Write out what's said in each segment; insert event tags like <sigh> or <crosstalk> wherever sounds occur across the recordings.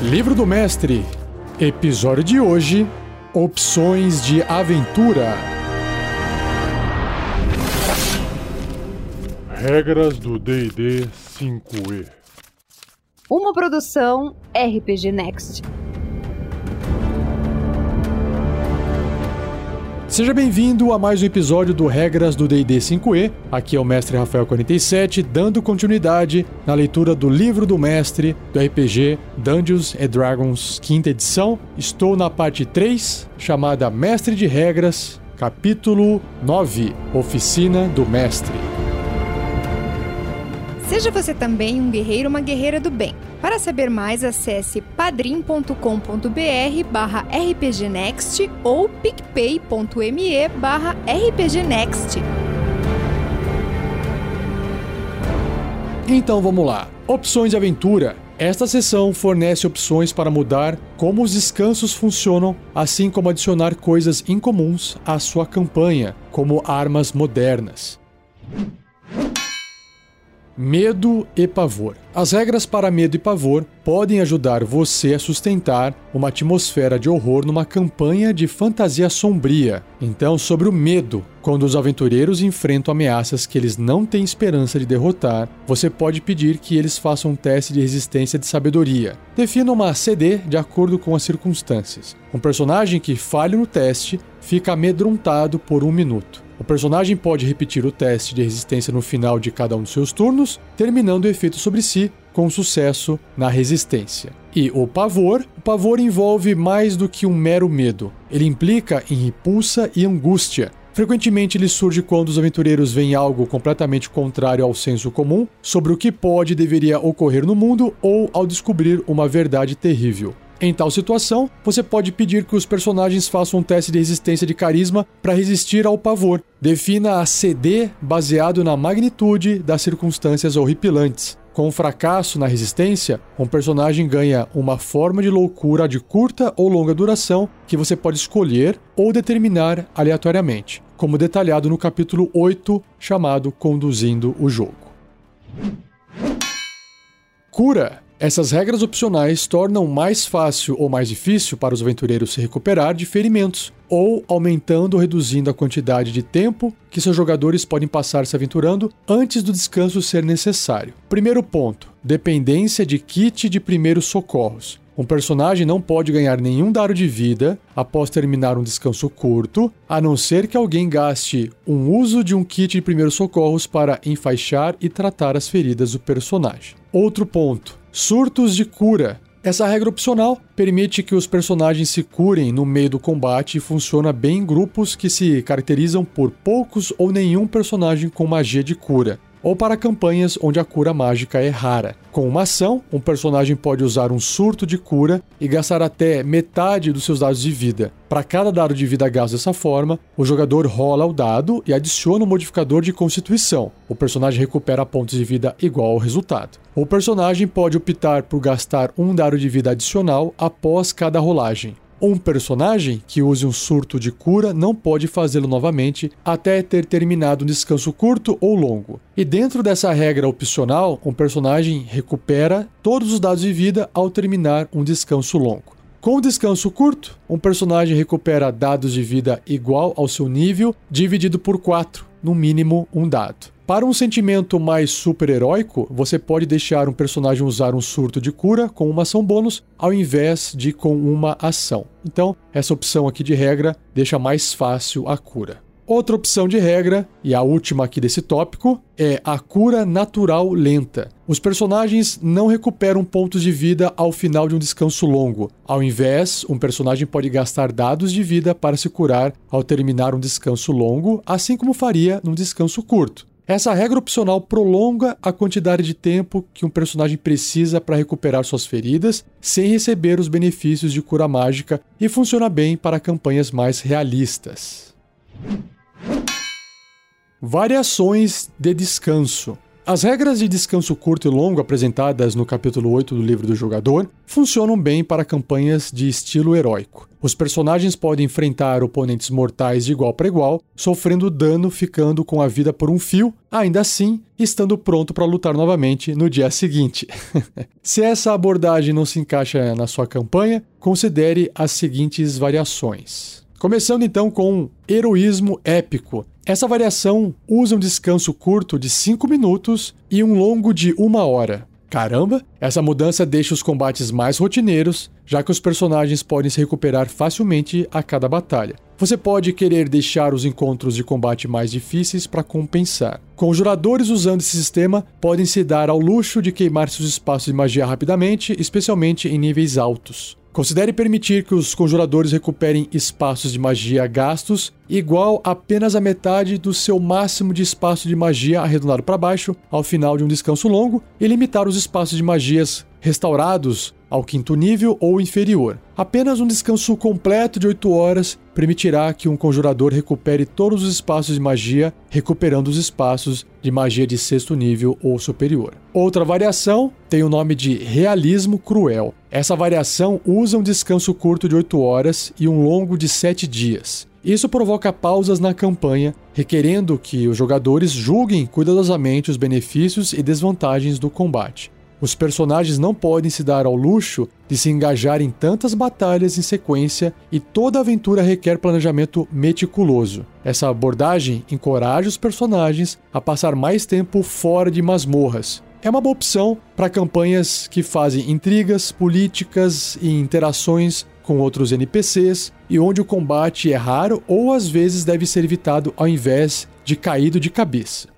Livro do Mestre, episódio de hoje: Opções de Aventura. Regras do DD 5E. Uma produção RPG Next. Seja bem-vindo a mais um episódio do Regras do D&D 5e. Aqui é o Mestre Rafael 47, dando continuidade na leitura do livro do mestre do RPG Dungeons Dragons, quinta edição. Estou na parte 3, chamada Mestre de Regras, capítulo 9, Oficina do Mestre. Seja você também um guerreiro ou uma guerreira do bem. Para saber mais, acesse padrim.com.br barra rpgnext ou picpay.me barra rpgnext. Então vamos lá. Opções de aventura. Esta seção fornece opções para mudar como os descansos funcionam, assim como adicionar coisas incomuns à sua campanha, como armas modernas. Medo e pavor. As regras para medo e pavor podem ajudar você a sustentar uma atmosfera de horror numa campanha de fantasia sombria. Então, sobre o medo, quando os aventureiros enfrentam ameaças que eles não têm esperança de derrotar, você pode pedir que eles façam um teste de resistência de sabedoria. Defina uma CD de acordo com as circunstâncias. Um personagem que falhe no teste fica amedrontado por um minuto. O personagem pode repetir o teste de resistência no final de cada um dos seus turnos, terminando o efeito sobre si com sucesso na resistência. E o pavor? O pavor envolve mais do que um mero medo. Ele implica em repulsa e angústia. Frequentemente ele surge quando os aventureiros veem algo completamente contrário ao senso comum sobre o que pode e deveria ocorrer no mundo ou ao descobrir uma verdade terrível. Em tal situação, você pode pedir que os personagens façam um teste de resistência de carisma para resistir ao pavor. Defina a CD baseado na magnitude das circunstâncias horripilantes. Com um fracasso na resistência, um personagem ganha uma forma de loucura de curta ou longa duração que você pode escolher ou determinar aleatoriamente, como detalhado no capítulo 8, chamado Conduzindo o Jogo. Cura essas regras opcionais tornam mais fácil ou mais difícil para os aventureiros se recuperar de ferimentos, ou aumentando ou reduzindo a quantidade de tempo que seus jogadores podem passar se aventurando antes do descanso ser necessário. Primeiro ponto: dependência de kit de primeiros socorros. Um personagem não pode ganhar nenhum dado de vida após terminar um descanso curto, a não ser que alguém gaste um uso de um kit de primeiros socorros para enfaixar e tratar as feridas do personagem. Outro ponto: surtos de cura. Essa regra opcional permite que os personagens se curem no meio do combate e funciona bem em grupos que se caracterizam por poucos ou nenhum personagem com magia de cura ou para campanhas onde a cura mágica é rara. Com uma ação, um personagem pode usar um surto de cura e gastar até metade dos seus dados de vida. Para cada dado de vida gasto dessa forma, o jogador rola o dado e adiciona um modificador de constituição. O personagem recupera pontos de vida igual ao resultado. O personagem pode optar por gastar um dado de vida adicional após cada rolagem. Um personagem que use um surto de cura não pode fazê-lo novamente até ter terminado um descanso curto ou longo. E dentro dessa regra opcional, um personagem recupera todos os dados de vida ao terminar um descanso longo. Com o descanso curto, um personagem recupera dados de vida igual ao seu nível, dividido por 4, no mínimo um dado. Para um sentimento mais super-heróico, você pode deixar um personagem usar um surto de cura com uma ação bônus, ao invés de com uma ação. Então, essa opção aqui de regra deixa mais fácil a cura. Outra opção de regra, e a última aqui desse tópico, é a cura natural lenta. Os personagens não recuperam pontos de vida ao final de um descanso longo. Ao invés, um personagem pode gastar dados de vida para se curar ao terminar um descanso longo, assim como faria num descanso curto. Essa regra opcional prolonga a quantidade de tempo que um personagem precisa para recuperar suas feridas sem receber os benefícios de cura mágica e funciona bem para campanhas mais realistas. Variações de descanso. As regras de descanso curto e longo apresentadas no capítulo 8 do livro do jogador funcionam bem para campanhas de estilo heróico. Os personagens podem enfrentar oponentes mortais de igual para igual, sofrendo dano ficando com a vida por um fio, ainda assim estando pronto para lutar novamente no dia seguinte. <laughs> se essa abordagem não se encaixa na sua campanha, considere as seguintes variações. Começando então com heroísmo épico. Essa variação usa um descanso curto de 5 minutos e um longo de uma hora. Caramba, essa mudança deixa os combates mais rotineiros, já que os personagens podem se recuperar facilmente a cada batalha. Você pode querer deixar os encontros de combate mais difíceis para compensar. Conjuradores usando esse sistema podem se dar ao luxo de queimar seus espaços de magia rapidamente, especialmente em níveis altos. Considere permitir que os conjuradores recuperem espaços de magia gastos igual apenas a metade do seu máximo de espaço de magia arredondado para baixo ao final de um descanso longo e limitar os espaços de magias restaurados ao quinto nível ou inferior. Apenas um descanso completo de 8 horas permitirá que um conjurador recupere todos os espaços de magia, recuperando os espaços de magia de sexto nível ou superior. Outra variação tem o nome de Realismo Cruel. Essa variação usa um descanso curto de 8 horas e um longo de 7 dias. Isso provoca pausas na campanha, requerendo que os jogadores julguem cuidadosamente os benefícios e desvantagens do combate. Os personagens não podem se dar ao luxo de se engajar em tantas batalhas em sequência e toda aventura requer planejamento meticuloso. Essa abordagem encoraja os personagens a passar mais tempo fora de masmorras. É uma boa opção para campanhas que fazem intrigas, políticas e interações com outros NPCs e onde o combate é raro ou às vezes deve ser evitado ao invés de caído de cabeça.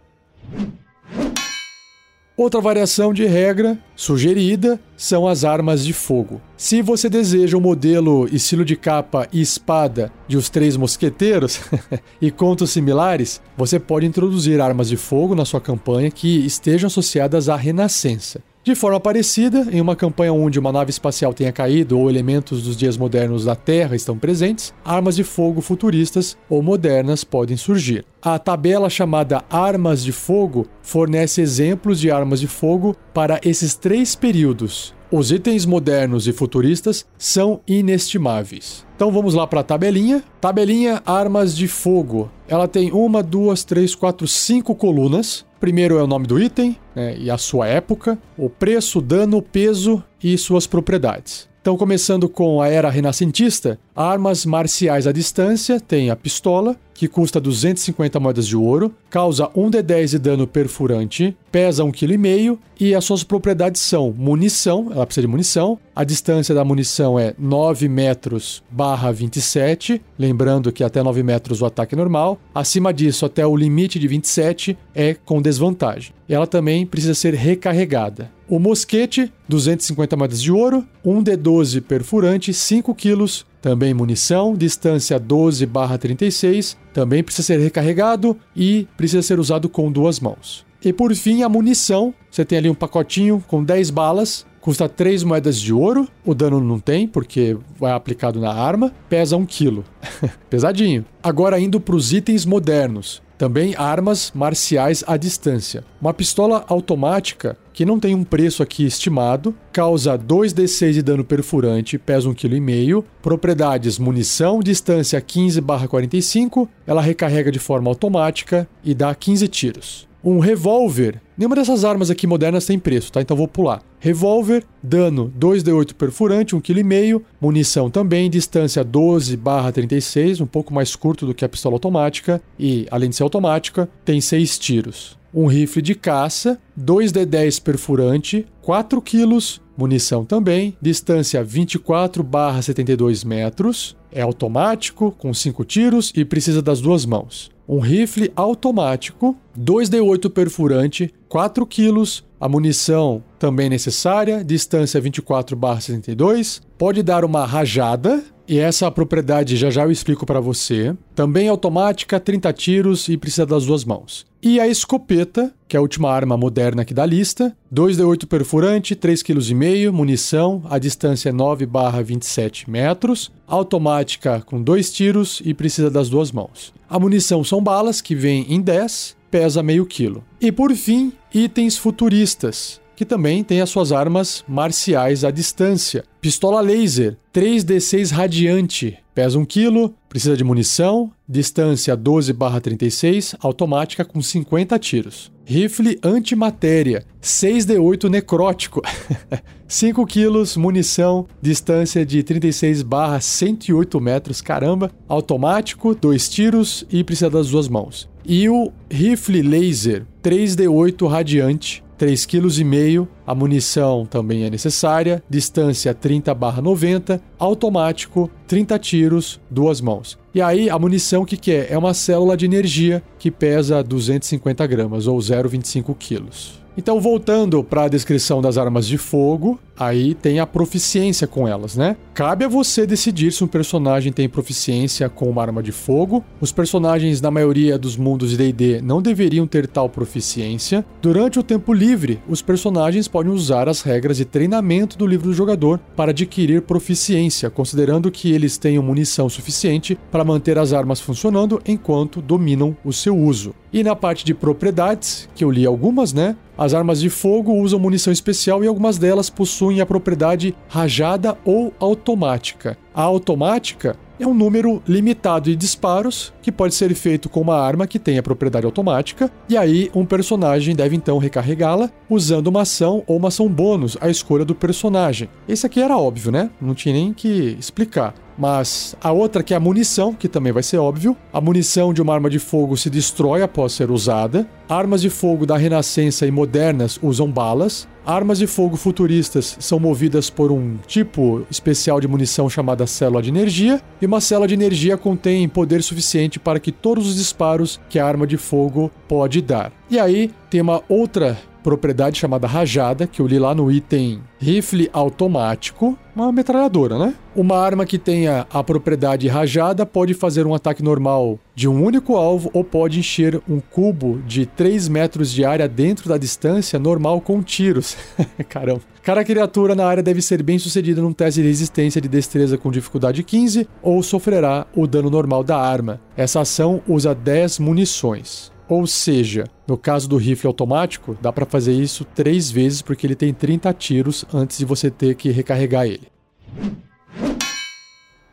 Outra variação de regra sugerida são as armas de fogo. Se você deseja um modelo estilo de capa e espada de Os Três Mosqueteiros <laughs> e contos similares, você pode introduzir armas de fogo na sua campanha que estejam associadas à Renascença. De forma parecida, em uma campanha onde uma nave espacial tenha caído ou elementos dos dias modernos da Terra estão presentes, armas de fogo futuristas ou modernas podem surgir. A tabela chamada Armas de Fogo fornece exemplos de armas de fogo para esses três períodos. Os itens modernos e futuristas são inestimáveis. Então vamos lá para a tabelinha. Tabelinha Armas de Fogo. Ela tem uma, duas, três, quatro, cinco colunas. Primeiro é o nome do item né, e a sua época, o preço, dano, peso e suas propriedades. Então, começando com a era renascentista, armas marciais à distância tem a pistola, que custa 250 moedas de ouro, causa 1d10 de dano perfurante, pesa 1,5 kg e as suas propriedades são munição, ela precisa de munição, a distância da munição é 9 metros barra 27, lembrando que até 9 metros o ataque é normal, acima disso até o limite de 27 é com desvantagem. Ela também precisa ser recarregada. O mosquete, 250 moedas de ouro, 1 D12 perfurante, 5 quilos, também munição, distância 12/36, também precisa ser recarregado e precisa ser usado com duas mãos. E por fim, a munição, você tem ali um pacotinho com 10 balas, custa 3 moedas de ouro, o dano não tem porque vai aplicado na arma, pesa 1 quilo. <laughs> Pesadinho. Agora indo para os itens modernos. Também armas marciais à distância. Uma pistola automática, que não tem um preço aqui estimado, causa 2d6 de dano perfurante, pesa 1,5 kg. Propriedades: munição, distância 15/45, ela recarrega de forma automática e dá 15 tiros. Um revólver. Nenhuma dessas armas aqui modernas tem preço, tá? Então vou pular. Revólver, dano 2d8 perfurante, 1,5 kg. Munição também, distância 12/36, um pouco mais curto do que a pistola automática. E, além de ser automática, tem 6 tiros. Um rifle de caça, 2d10 perfurante, 4 kg. Munição também, distância 24/72 metros. É automático, com 5 tiros e precisa das duas mãos um rifle automático, 2D8 perfurante, 4 quilos, a munição também necessária, distância 24/62, pode dar uma rajada, e essa propriedade já já eu explico para você. Também automática, 30 tiros e precisa das duas mãos. E a escopeta, que é a última arma moderna aqui da lista, 2D8 perfurante, 3,5 kg, munição, a distância é 9/27 metros, automática com dois tiros e precisa das duas mãos. A munição são balas que vêm em 10 pesa meio quilo. E por fim, itens futuristas, que também tem as suas armas marciais à distância. Pistola laser, 3D6 radiante, pesa 1 kg, precisa de munição, distância 12/36, automática com 50 tiros. Rifle antimatéria, 6D8 necrótico, <laughs> 5 kg, munição, distância de 36/108 metros, caramba, automático, 2 tiros e precisa das duas mãos. E o rifle laser 3D8 radiante, 3,5 kg, a munição também é necessária, distância 30/90, automático, 30 tiros, duas mãos. E aí a munição que que é? É uma célula de energia que pesa 250 gramas ou 0,25 quilos. Então, voltando para a descrição das armas de fogo, aí tem a proficiência com elas, né? Cabe a você decidir se um personagem tem proficiência com uma arma de fogo. Os personagens na maioria dos mundos de D&D não deveriam ter tal proficiência. Durante o tempo livre, os personagens podem usar as regras de treinamento do livro do jogador para adquirir proficiência, considerando que eles tenham munição suficiente para manter as armas funcionando enquanto dominam o seu uso. E na parte de propriedades, que eu li algumas, né? As armas de fogo usam munição especial e algumas delas possuem a propriedade rajada ou automática. A automática é um número limitado de disparos que pode ser feito com uma arma que tem a propriedade automática, e aí um personagem deve então recarregá-la usando uma ação ou uma ação bônus à escolha do personagem. Esse aqui era óbvio, né? Não tinha nem que explicar. Mas a outra que é a munição, que também vai ser óbvio. A munição de uma arma de fogo se destrói após ser usada. Armas de fogo da Renascença e modernas usam balas. Armas de fogo futuristas são movidas por um tipo especial de munição chamada célula de energia, e uma célula de energia contém poder suficiente para que todos os disparos que a arma de fogo pode dar. E aí tem uma outra propriedade chamada rajada, que eu li lá no item rifle automático, uma metralhadora, né? Uma arma que tenha a propriedade rajada pode fazer um ataque normal de um único alvo ou pode encher um cubo de 3 metros de área dentro da distância normal com tiros. <laughs> Caramba. Cada criatura na área deve ser bem sucedida num teste de resistência de destreza com dificuldade 15 ou sofrerá o dano normal da arma. Essa ação usa 10 munições. Ou seja, no caso do rifle automático, dá para fazer isso três vezes porque ele tem 30 tiros antes de você ter que recarregar ele.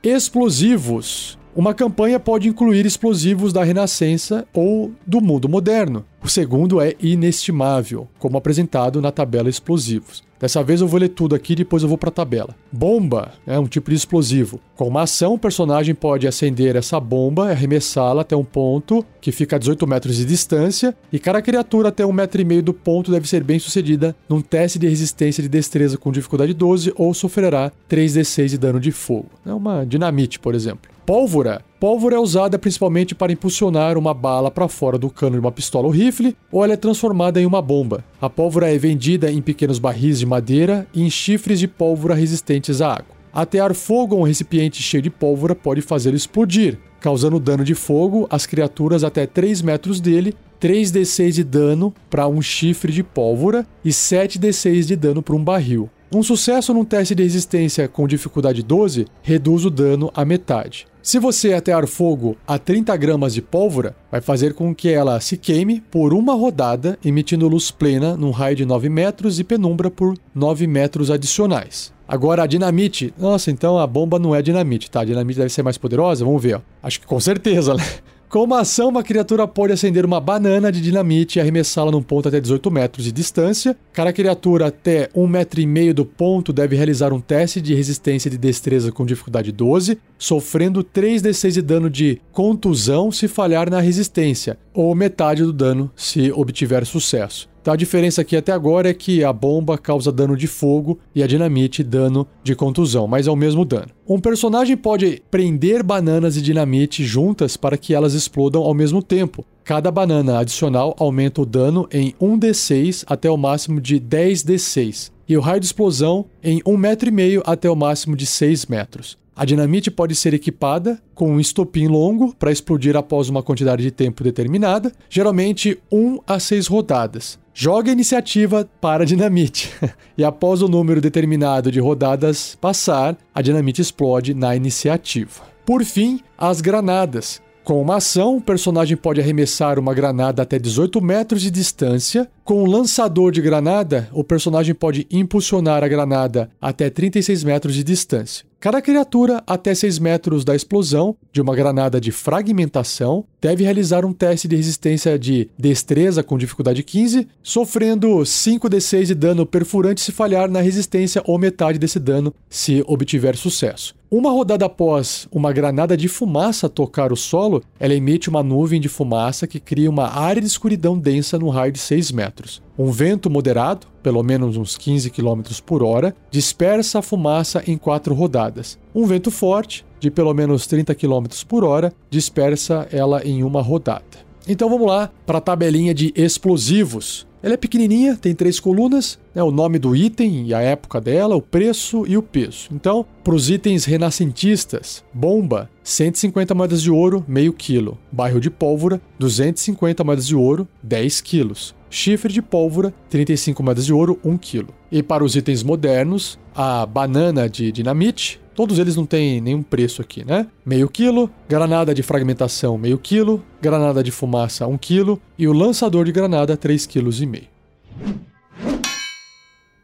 Explosivos. Uma campanha pode incluir explosivos da Renascença ou do mundo moderno. O segundo é inestimável, como apresentado na tabela explosivos. Dessa vez eu vou ler tudo aqui e depois eu vou para a tabela. Bomba é um tipo de explosivo. Com uma ação, o personagem pode acender essa bomba e arremessá-la até um ponto que fica a 18 metros de distância, e cada criatura até um metro e meio do ponto deve ser bem sucedida num teste de resistência de destreza com dificuldade 12 ou sofrerá 3d6 de dano de fogo. É uma dinamite, por exemplo. Pólvora. Pólvora é usada principalmente para impulsionar uma bala para fora do cano de uma pistola ou rifle, ou ela é transformada em uma bomba. A pólvora é vendida em pequenos barris de madeira e em chifres de pólvora resistentes à água. Atear fogo a um recipiente cheio de pólvora pode fazê-lo explodir, causando dano de fogo às criaturas até 3 metros dele, 3d6 de dano para um chifre de pólvora e 7d6 de dano para um barril. Um sucesso num teste de resistência com dificuldade 12 reduz o dano à metade. Se você atear fogo a 30 gramas de pólvora, vai fazer com que ela se queime por uma rodada, emitindo luz plena num raio de 9 metros e penumbra por 9 metros adicionais. Agora a dinamite. Nossa, então a bomba não é dinamite, tá? A dinamite deve ser mais poderosa? Vamos ver, ó. Acho que com certeza, né? Com uma ação, uma criatura pode acender uma banana de dinamite e arremessá-la num ponto até 18 metros de distância. Cada criatura até 1,5 metro do ponto deve realizar um teste de resistência de destreza com dificuldade 12, sofrendo 3d6 de dano de contusão se falhar na resistência, ou metade do dano se obtiver sucesso. Então a diferença aqui até agora é que a bomba causa dano de fogo e a dinamite dano de contusão, mas é o mesmo dano. Um personagem pode prender bananas e dinamite juntas para que elas explodam ao mesmo tempo. Cada banana adicional aumenta o dano em 1d6 até o máximo de 10d6, e o raio de explosão em 1,5 metro e meio até o máximo de 6 metros. A dinamite pode ser equipada com um estopim longo para explodir após uma quantidade de tempo determinada, geralmente 1 a 6 rodadas. Joga a iniciativa para a dinamite, <laughs> e após o número determinado de rodadas passar, a dinamite explode na iniciativa. Por fim, as granadas. Com uma ação, o personagem pode arremessar uma granada até 18 metros de distância. Com um lançador de granada, o personagem pode impulsionar a granada até 36 metros de distância. Cada criatura até 6 metros da explosão de uma granada de fragmentação deve realizar um teste de resistência de destreza com dificuldade 15, sofrendo 5d6 de dano perfurante se falhar na resistência ou metade desse dano se obtiver sucesso. Uma rodada após uma granada de fumaça tocar o solo, ela emite uma nuvem de fumaça que cria uma área de escuridão densa no raio de 6 metros. Um vento moderado, pelo menos uns 15 km por hora, dispersa a fumaça em quatro rodadas. Um vento forte, de pelo menos 30 km por hora, dispersa ela em uma rodada. Então vamos lá para a tabelinha de explosivos. Ela é pequenininha, tem três colunas, né, o nome do item e a época dela, o preço e o peso. Então, para os itens renascentistas, bomba, 150 moedas de ouro, meio quilo. Bairro de pólvora, 250 moedas de ouro, 10 quilos. Chifre de pólvora, 35 moedas de ouro, 1 quilo. E para os itens modernos, a banana de dinamite, Todos eles não têm nenhum preço aqui, né? Meio quilo, granada de fragmentação meio quilo, granada de fumaça um quilo e o lançador de granada 3,5 kg.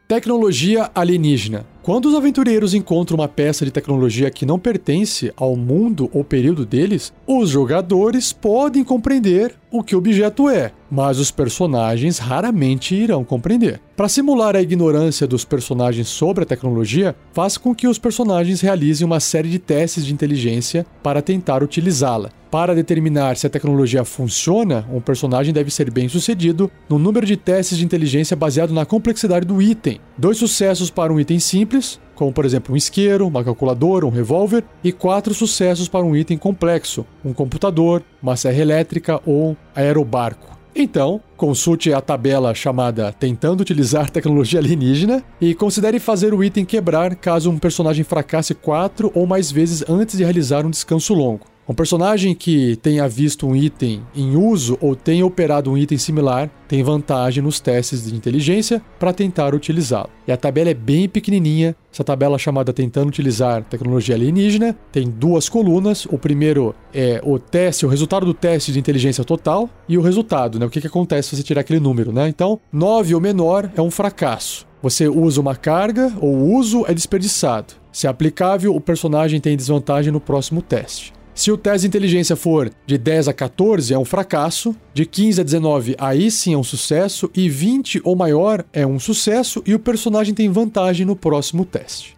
Tecnologia alienígena. Quando os aventureiros encontram uma peça de tecnologia que não pertence ao mundo ou período deles, os jogadores podem compreender o que o objeto é, mas os personagens raramente irão compreender. Para simular a ignorância dos personagens sobre a tecnologia, faz com que os personagens realizem uma série de testes de inteligência para tentar utilizá-la. Para determinar se a tecnologia funciona, um personagem deve ser bem sucedido no número de testes de inteligência baseado na complexidade do item. Dois sucessos para um item simples, como por exemplo um isqueiro, uma calculadora, um revólver, e quatro sucessos para um item complexo, um computador, uma serra elétrica ou um aerobarco. Então, consulte a tabela chamada Tentando Utilizar Tecnologia Alienígena e considere fazer o item quebrar caso um personagem fracasse quatro ou mais vezes antes de realizar um descanso longo. Um personagem que tenha visto um item em uso ou tenha operado um item similar tem vantagem nos testes de inteligência para tentar utilizá-lo. E a tabela é bem pequenininha. Essa tabela chamada Tentando Utilizar Tecnologia Alienígena tem duas colunas. O primeiro é o teste, o resultado do teste de inteligência total e o resultado, né? O que, que acontece se você tirar aquele número, né? Então, 9 ou menor é um fracasso. Você usa uma carga ou o uso é desperdiçado. Se aplicável, o personagem tem desvantagem no próximo teste. Se o teste de inteligência for de 10 a 14, é um fracasso. De 15 a 19, aí sim é um sucesso. E 20 ou maior é um sucesso. E o personagem tem vantagem no próximo teste.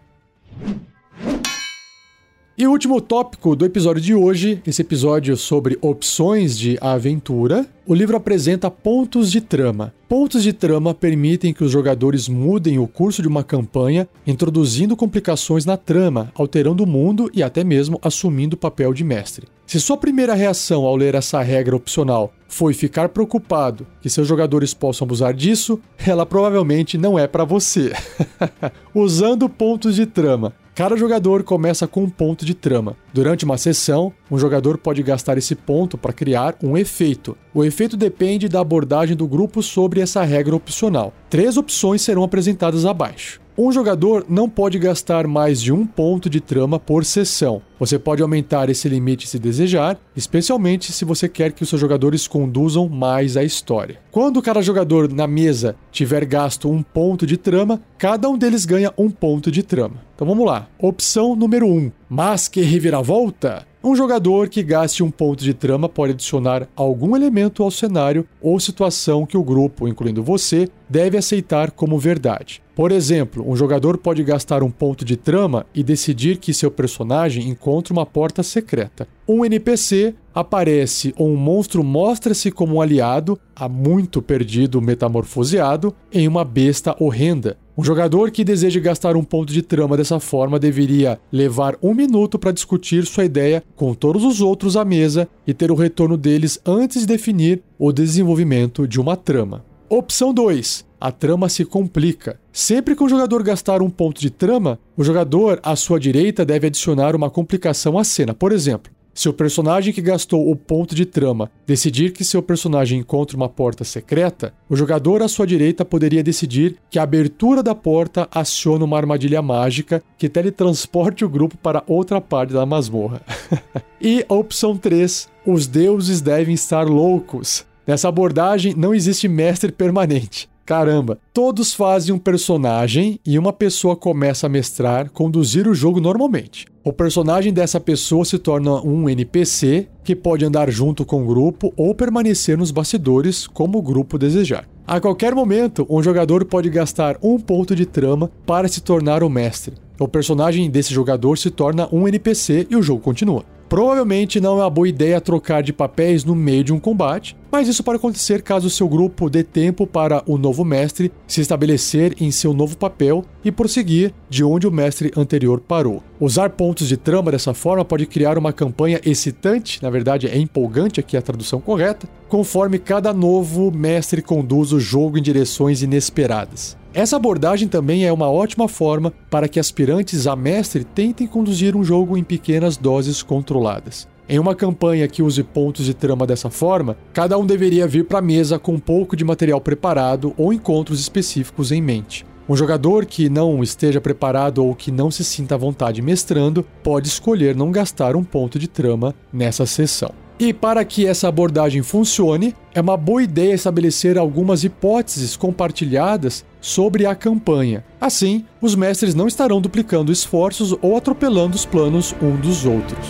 E o último tópico do episódio de hoje, esse episódio sobre opções de aventura, o livro apresenta pontos de trama. Pontos de trama permitem que os jogadores mudem o curso de uma campanha, introduzindo complicações na trama, alterando o mundo e até mesmo assumindo o papel de mestre. Se sua primeira reação ao ler essa regra opcional foi ficar preocupado que seus jogadores possam abusar disso, ela provavelmente não é para você. <laughs> Usando pontos de trama, Cada jogador começa com um ponto de trama. Durante uma sessão, um jogador pode gastar esse ponto para criar um efeito. O efeito depende da abordagem do grupo sobre essa regra opcional. Três opções serão apresentadas abaixo. Um jogador não pode gastar mais de um ponto de trama por sessão. Você pode aumentar esse limite se desejar, especialmente se você quer que os seus jogadores conduzam mais a história. Quando cada jogador na mesa tiver gasto um ponto de trama, cada um deles ganha um ponto de trama. Então vamos lá. Opção número 1: um, Mas que reviravolta! Um jogador que gaste um ponto de trama pode adicionar algum elemento ao cenário ou situação que o grupo, incluindo você, deve aceitar como verdade. Por exemplo, um jogador pode gastar um ponto de trama e decidir que seu personagem encontra uma porta secreta. Um NPC aparece ou um monstro mostra-se como um aliado, há muito perdido metamorfoseado, em uma besta horrenda. Um jogador que deseja gastar um ponto de trama dessa forma deveria levar um minuto para discutir sua ideia com todos os outros à mesa e ter o retorno deles antes de definir o desenvolvimento de uma trama. Opção 2. A trama se complica. Sempre que um jogador gastar um ponto de trama, o jogador à sua direita deve adicionar uma complicação à cena. Por exemplo, Se o personagem que gastou o ponto de trama decidir que seu personagem encontra uma porta secreta, o jogador à sua direita poderia decidir que a abertura da porta aciona uma armadilha mágica que teletransporte o grupo para outra parte da masmorra. <laughs> e a opção 3, os deuses devem estar loucos. Nessa abordagem não existe mestre permanente. Caramba, todos fazem um personagem e uma pessoa começa a mestrar, conduzir o jogo normalmente. O personagem dessa pessoa se torna um NPC que pode andar junto com o grupo ou permanecer nos bastidores como o grupo desejar. A qualquer momento, um jogador pode gastar um ponto de trama para se tornar o mestre. O personagem desse jogador se torna um NPC e o jogo continua. Provavelmente não é uma boa ideia trocar de papéis no meio de um combate, mas isso pode acontecer caso seu grupo dê tempo para o novo mestre se estabelecer em seu novo papel e prosseguir de onde o mestre anterior parou. Usar pontos de trama dessa forma pode criar uma campanha excitante, na verdade é empolgante aqui a tradução correta, conforme cada novo mestre conduz o jogo em direções inesperadas. Essa abordagem também é uma ótima forma para que aspirantes a mestre tentem conduzir um jogo em pequenas doses controladas. Em uma campanha que use pontos de trama dessa forma, cada um deveria vir para a mesa com um pouco de material preparado ou encontros específicos em mente. Um jogador que não esteja preparado ou que não se sinta à vontade mestrando pode escolher não gastar um ponto de trama nessa sessão. E para que essa abordagem funcione, é uma boa ideia estabelecer algumas hipóteses compartilhadas sobre a campanha. Assim, os mestres não estarão duplicando esforços ou atropelando os planos um dos outros.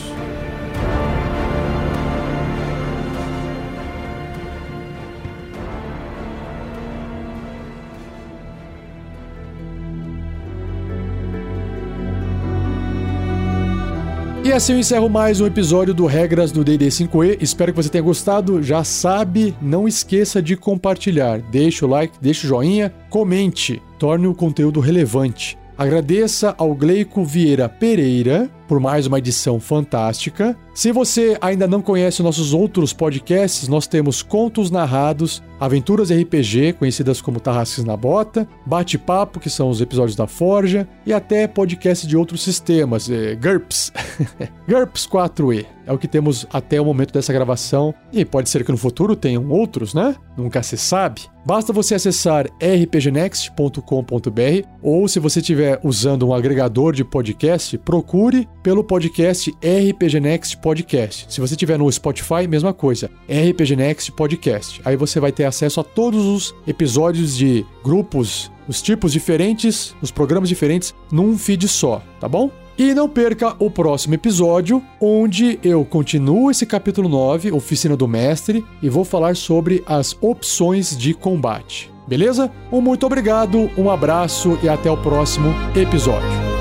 E assim eu encerro mais um episódio do Regras do D&D 5e. Espero que você tenha gostado. Já sabe, não esqueça de compartilhar. Deixa o like, deixa o joinha, comente, torne o conteúdo relevante. Agradeça ao Gleico Vieira Pereira por mais uma edição fantástica. Se você ainda não conhece nossos outros podcasts, nós temos Contos Narrados, Aventuras RPG, conhecidas como Tarrasques na Bota, Bate-Papo, que são os episódios da Forja, e até podcast de outros sistemas, é, GURPS. <laughs> GURPS 4E é o que temos até o momento dessa gravação, e pode ser que no futuro tenham outros, né? Nunca se sabe. Basta você acessar rpgnext.com.br ou se você estiver usando um agregador de podcast, procure pelo podcast RPG Next Podcast. Se você estiver no Spotify, mesma coisa, RPG Next Podcast. Aí você vai ter acesso a todos os episódios de grupos, os tipos diferentes, os programas diferentes, num feed só, tá bom? E não perca o próximo episódio, onde eu continuo esse capítulo 9, Oficina do Mestre, e vou falar sobre as opções de combate. Beleza? Um muito obrigado, um abraço e até o próximo episódio.